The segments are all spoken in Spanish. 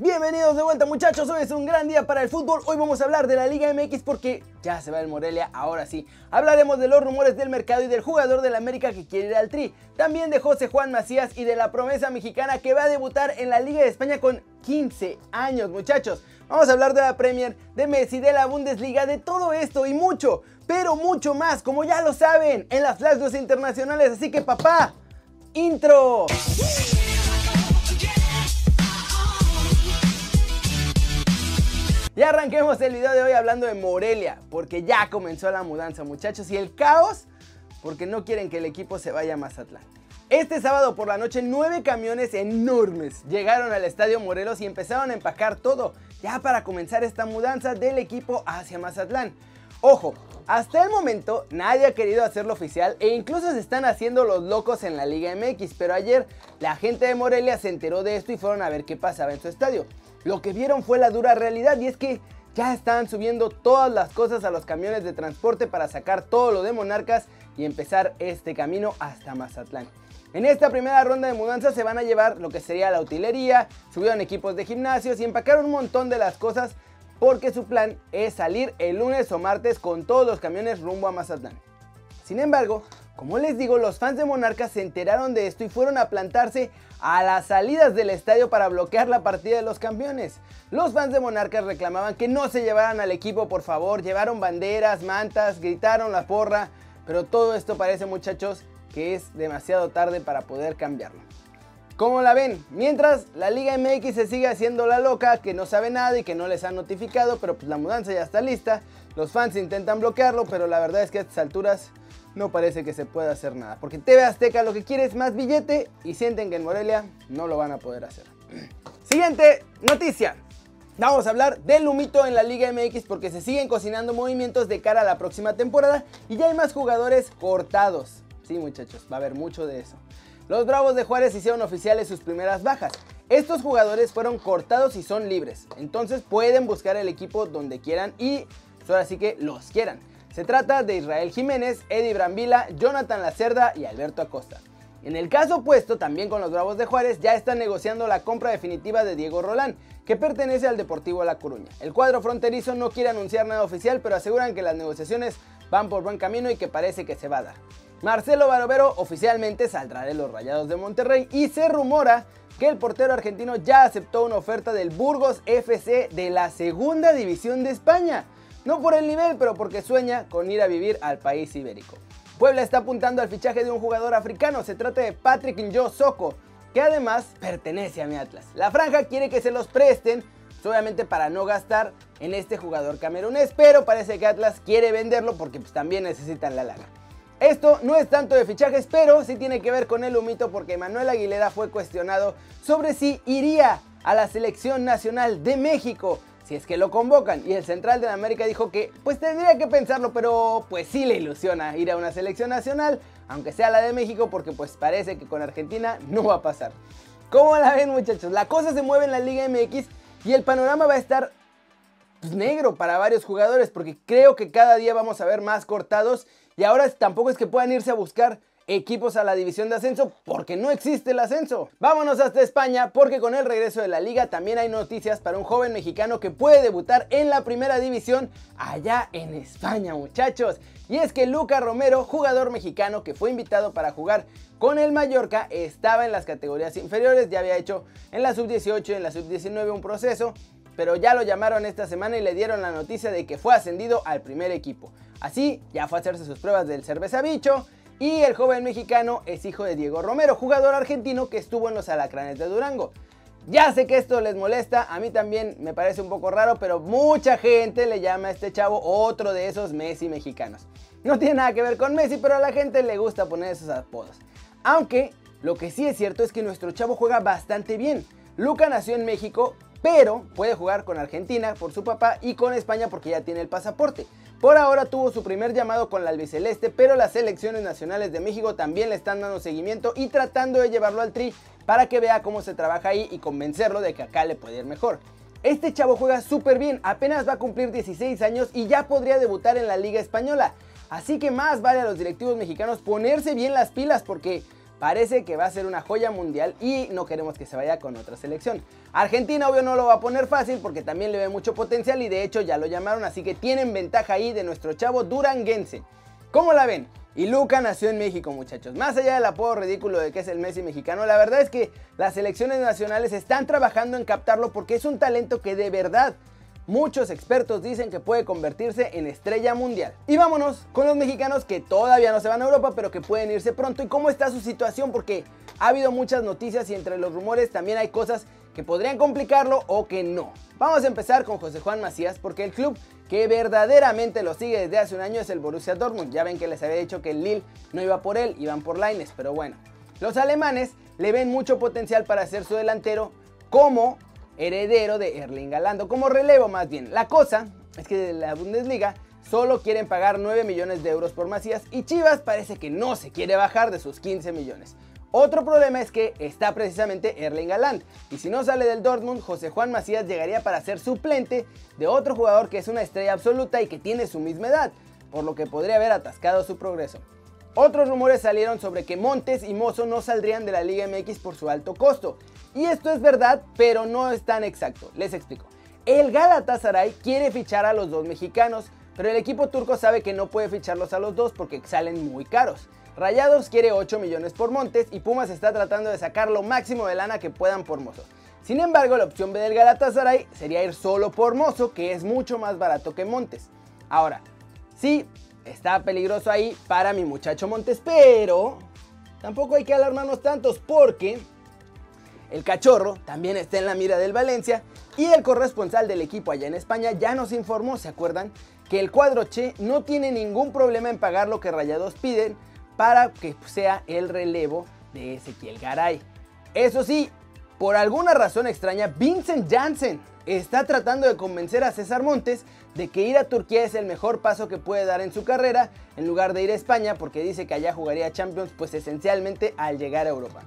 Bienvenidos de vuelta muchachos, hoy es un gran día para el fútbol, hoy vamos a hablar de la Liga MX porque ya se va el Morelia, ahora sí. Hablaremos de los rumores del mercado y del jugador del América que quiere ir al Tri, también de José Juan Macías y de la promesa mexicana que va a debutar en la Liga de España con 15 años muchachos. Vamos a hablar de la Premier, de Messi, de la Bundesliga, de todo esto y mucho, pero mucho más, como ya lo saben, en las Flash internacionales, así que papá, intro. Y arranquemos el video de hoy hablando de Morelia, porque ya comenzó la mudanza muchachos y el caos porque no quieren que el equipo se vaya a Mazatlán. Este sábado por la noche nueve camiones enormes llegaron al Estadio Morelos y empezaron a empacar todo ya para comenzar esta mudanza del equipo hacia Mazatlán. Ojo, hasta el momento nadie ha querido hacerlo oficial e incluso se están haciendo los locos en la Liga MX, pero ayer la gente de Morelia se enteró de esto y fueron a ver qué pasaba en su estadio. Lo que vieron fue la dura realidad y es que ya están subiendo todas las cosas a los camiones de transporte para sacar todo lo de Monarcas y empezar este camino hasta Mazatlán. En esta primera ronda de mudanza se van a llevar lo que sería la utilería, subieron equipos de gimnasios y empacaron un montón de las cosas porque su plan es salir el lunes o martes con todos los camiones rumbo a Mazatlán. Sin embargo, como les digo, los fans de Monarcas se enteraron de esto y fueron a plantarse a las salidas del estadio para bloquear la partida de los campeones. Los fans de Monarcas reclamaban que no se llevaran al equipo, por favor, llevaron banderas, mantas, gritaron la porra, pero todo esto parece muchachos que es demasiado tarde para poder cambiarlo. ¿Cómo la ven? Mientras la Liga MX se sigue haciendo la loca, que no sabe nada y que no les han notificado, pero pues la mudanza ya está lista. Los fans intentan bloquearlo, pero la verdad es que a estas alturas no parece que se pueda hacer nada. Porque TV Azteca lo que quiere es más billete y sienten que en Morelia no lo van a poder hacer. Siguiente noticia. Vamos a hablar del humito en la Liga MX porque se siguen cocinando movimientos de cara a la próxima temporada y ya hay más jugadores cortados. Sí muchachos, va a haber mucho de eso. Los Bravos de Juárez hicieron oficiales sus primeras bajas. Estos jugadores fueron cortados y son libres, entonces pueden buscar el equipo donde quieran y ahora sí que los quieran. Se trata de Israel Jiménez, Eddie Brambila, Jonathan Lacerda y Alberto Acosta. En el caso opuesto, también con los Bravos de Juárez, ya están negociando la compra definitiva de Diego Rolán, que pertenece al Deportivo La Coruña. El cuadro fronterizo no quiere anunciar nada oficial, pero aseguran que las negociaciones van por buen camino y que parece que se va a dar. Marcelo Barovero oficialmente saldrá de los Rayados de Monterrey y se rumora que el portero argentino ya aceptó una oferta del Burgos FC de la Segunda División de España. No por el nivel, pero porque sueña con ir a vivir al país ibérico. Puebla está apuntando al fichaje de un jugador africano, se trata de Patrick Njo Soko, que además pertenece a mi Atlas. La franja quiere que se los presten, obviamente para no gastar en este jugador camerunés, pero parece que Atlas quiere venderlo porque pues, también necesitan la lana. Esto no es tanto de fichajes, pero sí tiene que ver con el humito porque Manuel Aguilera fue cuestionado sobre si iría a la selección nacional de México si es que lo convocan. Y el central de América dijo que pues tendría que pensarlo, pero pues sí le ilusiona ir a una selección nacional, aunque sea la de México, porque pues parece que con Argentina no va a pasar. ¿Cómo la ven muchachos? La cosa se mueve en la Liga MX y el panorama va a estar pues, negro para varios jugadores, porque creo que cada día vamos a ver más cortados y ahora tampoco es que puedan irse a buscar equipos a la división de ascenso porque no existe el ascenso. Vámonos hasta España porque con el regreso de la liga también hay noticias para un joven mexicano que puede debutar en la primera división allá en España muchachos. Y es que Luca Romero, jugador mexicano que fue invitado para jugar con el Mallorca, estaba en las categorías inferiores, ya había hecho en la sub-18 y en la sub-19 un proceso pero ya lo llamaron esta semana y le dieron la noticia de que fue ascendido al primer equipo. Así, ya fue a hacerse sus pruebas del cerveza bicho, y el joven mexicano es hijo de Diego Romero, jugador argentino que estuvo en los Alacranes de Durango. Ya sé que esto les molesta, a mí también me parece un poco raro, pero mucha gente le llama a este chavo otro de esos Messi mexicanos. No tiene nada que ver con Messi, pero a la gente le gusta poner esos apodos. Aunque lo que sí es cierto es que nuestro chavo juega bastante bien. Luca nació en México, pero puede jugar con Argentina por su papá y con España porque ya tiene el pasaporte. Por ahora tuvo su primer llamado con la albiceleste, pero las selecciones nacionales de México también le están dando seguimiento y tratando de llevarlo al tri para que vea cómo se trabaja ahí y convencerlo de que acá le puede ir mejor. Este chavo juega súper bien, apenas va a cumplir 16 años y ya podría debutar en la Liga Española. Así que más vale a los directivos mexicanos ponerse bien las pilas porque parece que va a ser una joya mundial y no queremos que se vaya con otra selección. Argentina obvio no lo va a poner fácil porque también le ve mucho potencial y de hecho ya lo llamaron, así que tienen ventaja ahí de nuestro chavo duranguense. ¿Cómo la ven? Y Luca nació en México, muchachos. Más allá del apodo ridículo de que es el Messi mexicano, la verdad es que las selecciones nacionales están trabajando en captarlo porque es un talento que de verdad muchos expertos dicen que puede convertirse en estrella mundial. Y vámonos con los mexicanos que todavía no se van a Europa, pero que pueden irse pronto. ¿Y cómo está su situación? Porque ha habido muchas noticias y entre los rumores también hay cosas que podrían complicarlo o que no. Vamos a empezar con José Juan Macías porque el club que verdaderamente lo sigue desde hace un año es el Borussia Dortmund. Ya ven que les había dicho que el Lille no iba por él, iban por Laines, pero bueno. Los alemanes le ven mucho potencial para ser su delantero como heredero de Erling Haaland, como relevo más bien. La cosa es que de la Bundesliga solo quieren pagar 9 millones de euros por Macías y Chivas parece que no se quiere bajar de sus 15 millones. Otro problema es que está precisamente Erling Haaland y si no sale del Dortmund, José Juan Macías llegaría para ser suplente de otro jugador que es una estrella absoluta y que tiene su misma edad, por lo que podría haber atascado su progreso. Otros rumores salieron sobre que Montes y Mozo no saldrían de la Liga MX por su alto costo. Y esto es verdad, pero no es tan exacto. Les explico. El Galatasaray quiere fichar a los dos mexicanos, pero el equipo turco sabe que no puede ficharlos a los dos porque salen muy caros. Rayados quiere 8 millones por Montes y Pumas está tratando de sacar lo máximo de lana que puedan por Mozo. Sin embargo, la opción B del Galatasaray sería ir solo por Mozo, que es mucho más barato que Montes. Ahora, sí, está peligroso ahí para mi muchacho Montes, pero tampoco hay que alarmarnos tantos porque el cachorro también está en la mira del Valencia y el corresponsal del equipo allá en España ya nos informó, ¿se acuerdan? Que el cuadro Che no tiene ningún problema en pagar lo que Rayados piden para que sea el relevo de Ezequiel Garay. Eso sí, por alguna razón extraña, Vincent Janssen está tratando de convencer a César Montes de que ir a Turquía es el mejor paso que puede dar en su carrera en lugar de ir a España porque dice que allá jugaría Champions pues esencialmente al llegar a Europa.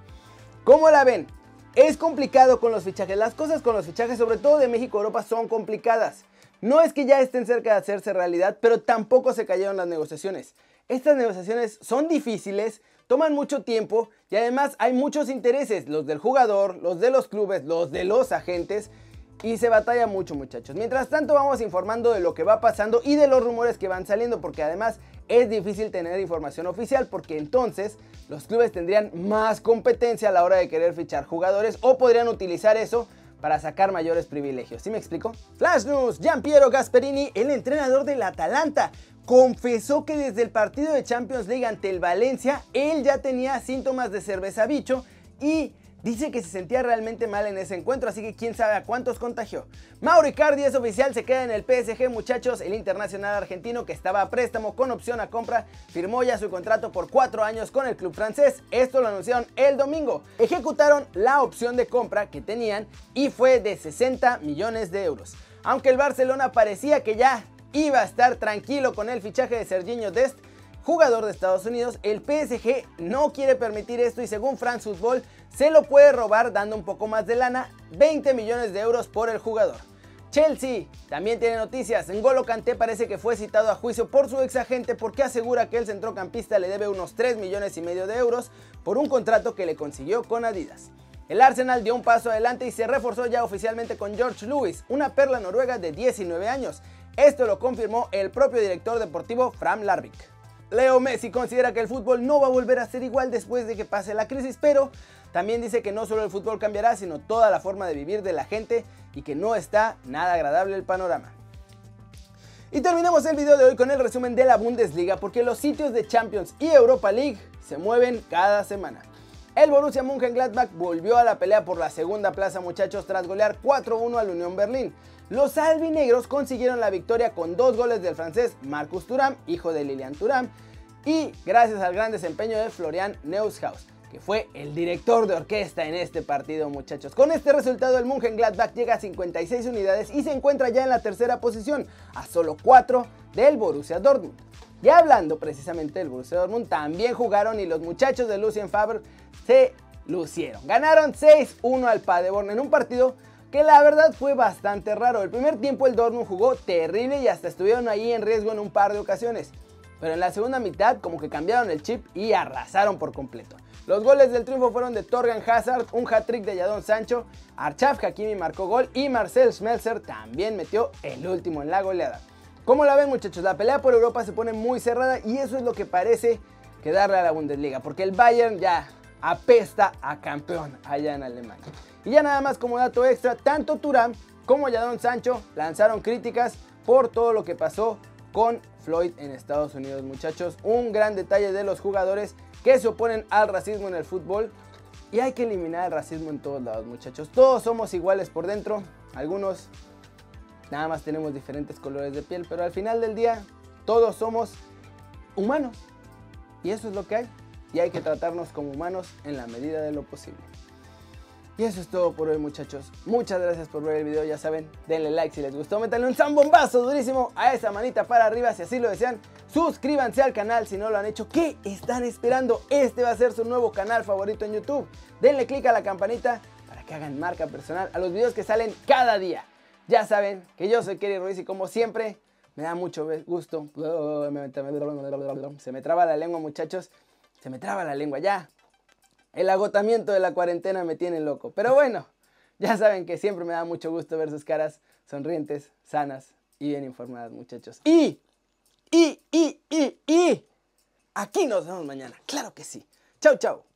¿Cómo la ven? Es complicado con los fichajes, las cosas con los fichajes sobre todo de México a Europa son complicadas. No es que ya estén cerca de hacerse realidad, pero tampoco se cayeron las negociaciones. Estas negociaciones son difíciles, toman mucho tiempo y además hay muchos intereses, los del jugador, los de los clubes, los de los agentes y se batalla mucho muchachos. Mientras tanto vamos informando de lo que va pasando y de los rumores que van saliendo porque además es difícil tener información oficial porque entonces los clubes tendrían más competencia a la hora de querer fichar jugadores o podrían utilizar eso para sacar mayores privilegios. ¿Sí me explico? Flash News, Giampiero Gasperini, el entrenador del Atalanta, confesó que desde el partido de Champions League ante el Valencia, él ya tenía síntomas de cerveza bicho y dice que se sentía realmente mal en ese encuentro, así que quién sabe a cuántos contagió. Mauro Icardi es oficial, se queda en el PSG, muchachos. El internacional argentino que estaba a préstamo con opción a compra firmó ya su contrato por cuatro años con el club francés. Esto lo anunciaron el domingo. Ejecutaron la opción de compra que tenían y fue de 60 millones de euros. Aunque el Barcelona parecía que ya iba a estar tranquilo con el fichaje de Serginho Dest, jugador de Estados Unidos, el PSG no quiere permitir esto y según France Football se lo puede robar dando un poco más de lana, 20 millones de euros por el jugador. Chelsea también tiene noticias. N'Golo Kanté parece que fue citado a juicio por su ex agente porque asegura que el centrocampista le debe unos 3 millones y medio de euros por un contrato que le consiguió con Adidas. El Arsenal dio un paso adelante y se reforzó ya oficialmente con George Lewis, una perla noruega de 19 años. Esto lo confirmó el propio director deportivo Fram Larvik. Leo Messi considera que el fútbol no va a volver a ser igual después de que pase la crisis, pero también dice que no solo el fútbol cambiará, sino toda la forma de vivir de la gente y que no está nada agradable el panorama. Y terminamos el video de hoy con el resumen de la Bundesliga porque los sitios de Champions y Europa League se mueven cada semana. El Borussia Mönchengladbach volvió a la pelea por la segunda plaza muchachos tras golear 4-1 al Unión Berlín. Los albinegros consiguieron la victoria con dos goles del francés Marcus Thuram, hijo de Lilian Thuram, y gracias al gran desempeño de Florian Neushaus, que fue el director de orquesta en este partido muchachos. Con este resultado el Mönchengladbach llega a 56 unidades y se encuentra ya en la tercera posición, a solo 4 del Borussia Dortmund. Ya hablando precisamente del Borussia Dortmund, también jugaron y los muchachos de Lucien Favre se lucieron. Ganaron 6-1 al Paderborn en un partido que la verdad fue bastante raro. El primer tiempo el Dortmund jugó terrible y hasta estuvieron ahí en riesgo en un par de ocasiones. Pero en la segunda mitad como que cambiaron el chip y arrasaron por completo. Los goles del triunfo fueron de Torgan Hazard, un hat-trick de Yadon Sancho, Archaf Hakimi marcó gol y Marcel Schmelzer también metió el último en la goleada. Como la ven muchachos, la pelea por Europa se pone muy cerrada y eso es lo que parece quedarle a la Bundesliga, porque el Bayern ya apesta a campeón allá en Alemania. Y ya nada más como dato extra, tanto Turán como Yadon Sancho lanzaron críticas por todo lo que pasó con Floyd en Estados Unidos, muchachos. Un gran detalle de los jugadores que se oponen al racismo en el fútbol. Y hay que eliminar el racismo en todos lados, muchachos. Todos somos iguales por dentro. Algunos nada más tenemos diferentes colores de piel, pero al final del día todos somos humanos. Y eso es lo que hay. Y hay que tratarnos como humanos en la medida de lo posible. Y eso es todo por hoy muchachos. Muchas gracias por ver el video. Ya saben, denle like si les gustó. Métanle un zambombazo durísimo a esa manita para arriba si así lo desean. Suscríbanse al canal si no lo han hecho. ¿Qué están esperando? Este va a ser su nuevo canal favorito en YouTube. Denle click a la campanita para que hagan marca personal a los videos que salen cada día. Ya saben que yo soy Kerry Ruiz y como siempre me da mucho gusto. Se me traba la lengua muchachos. Se me traba la lengua ya. El agotamiento de la cuarentena me tiene loco. Pero bueno, ya saben que siempre me da mucho gusto ver sus caras sonrientes, sanas y bien informadas, muchachos. Y, y, y, y, y, aquí nos vemos mañana. Claro que sí. Chau, chau.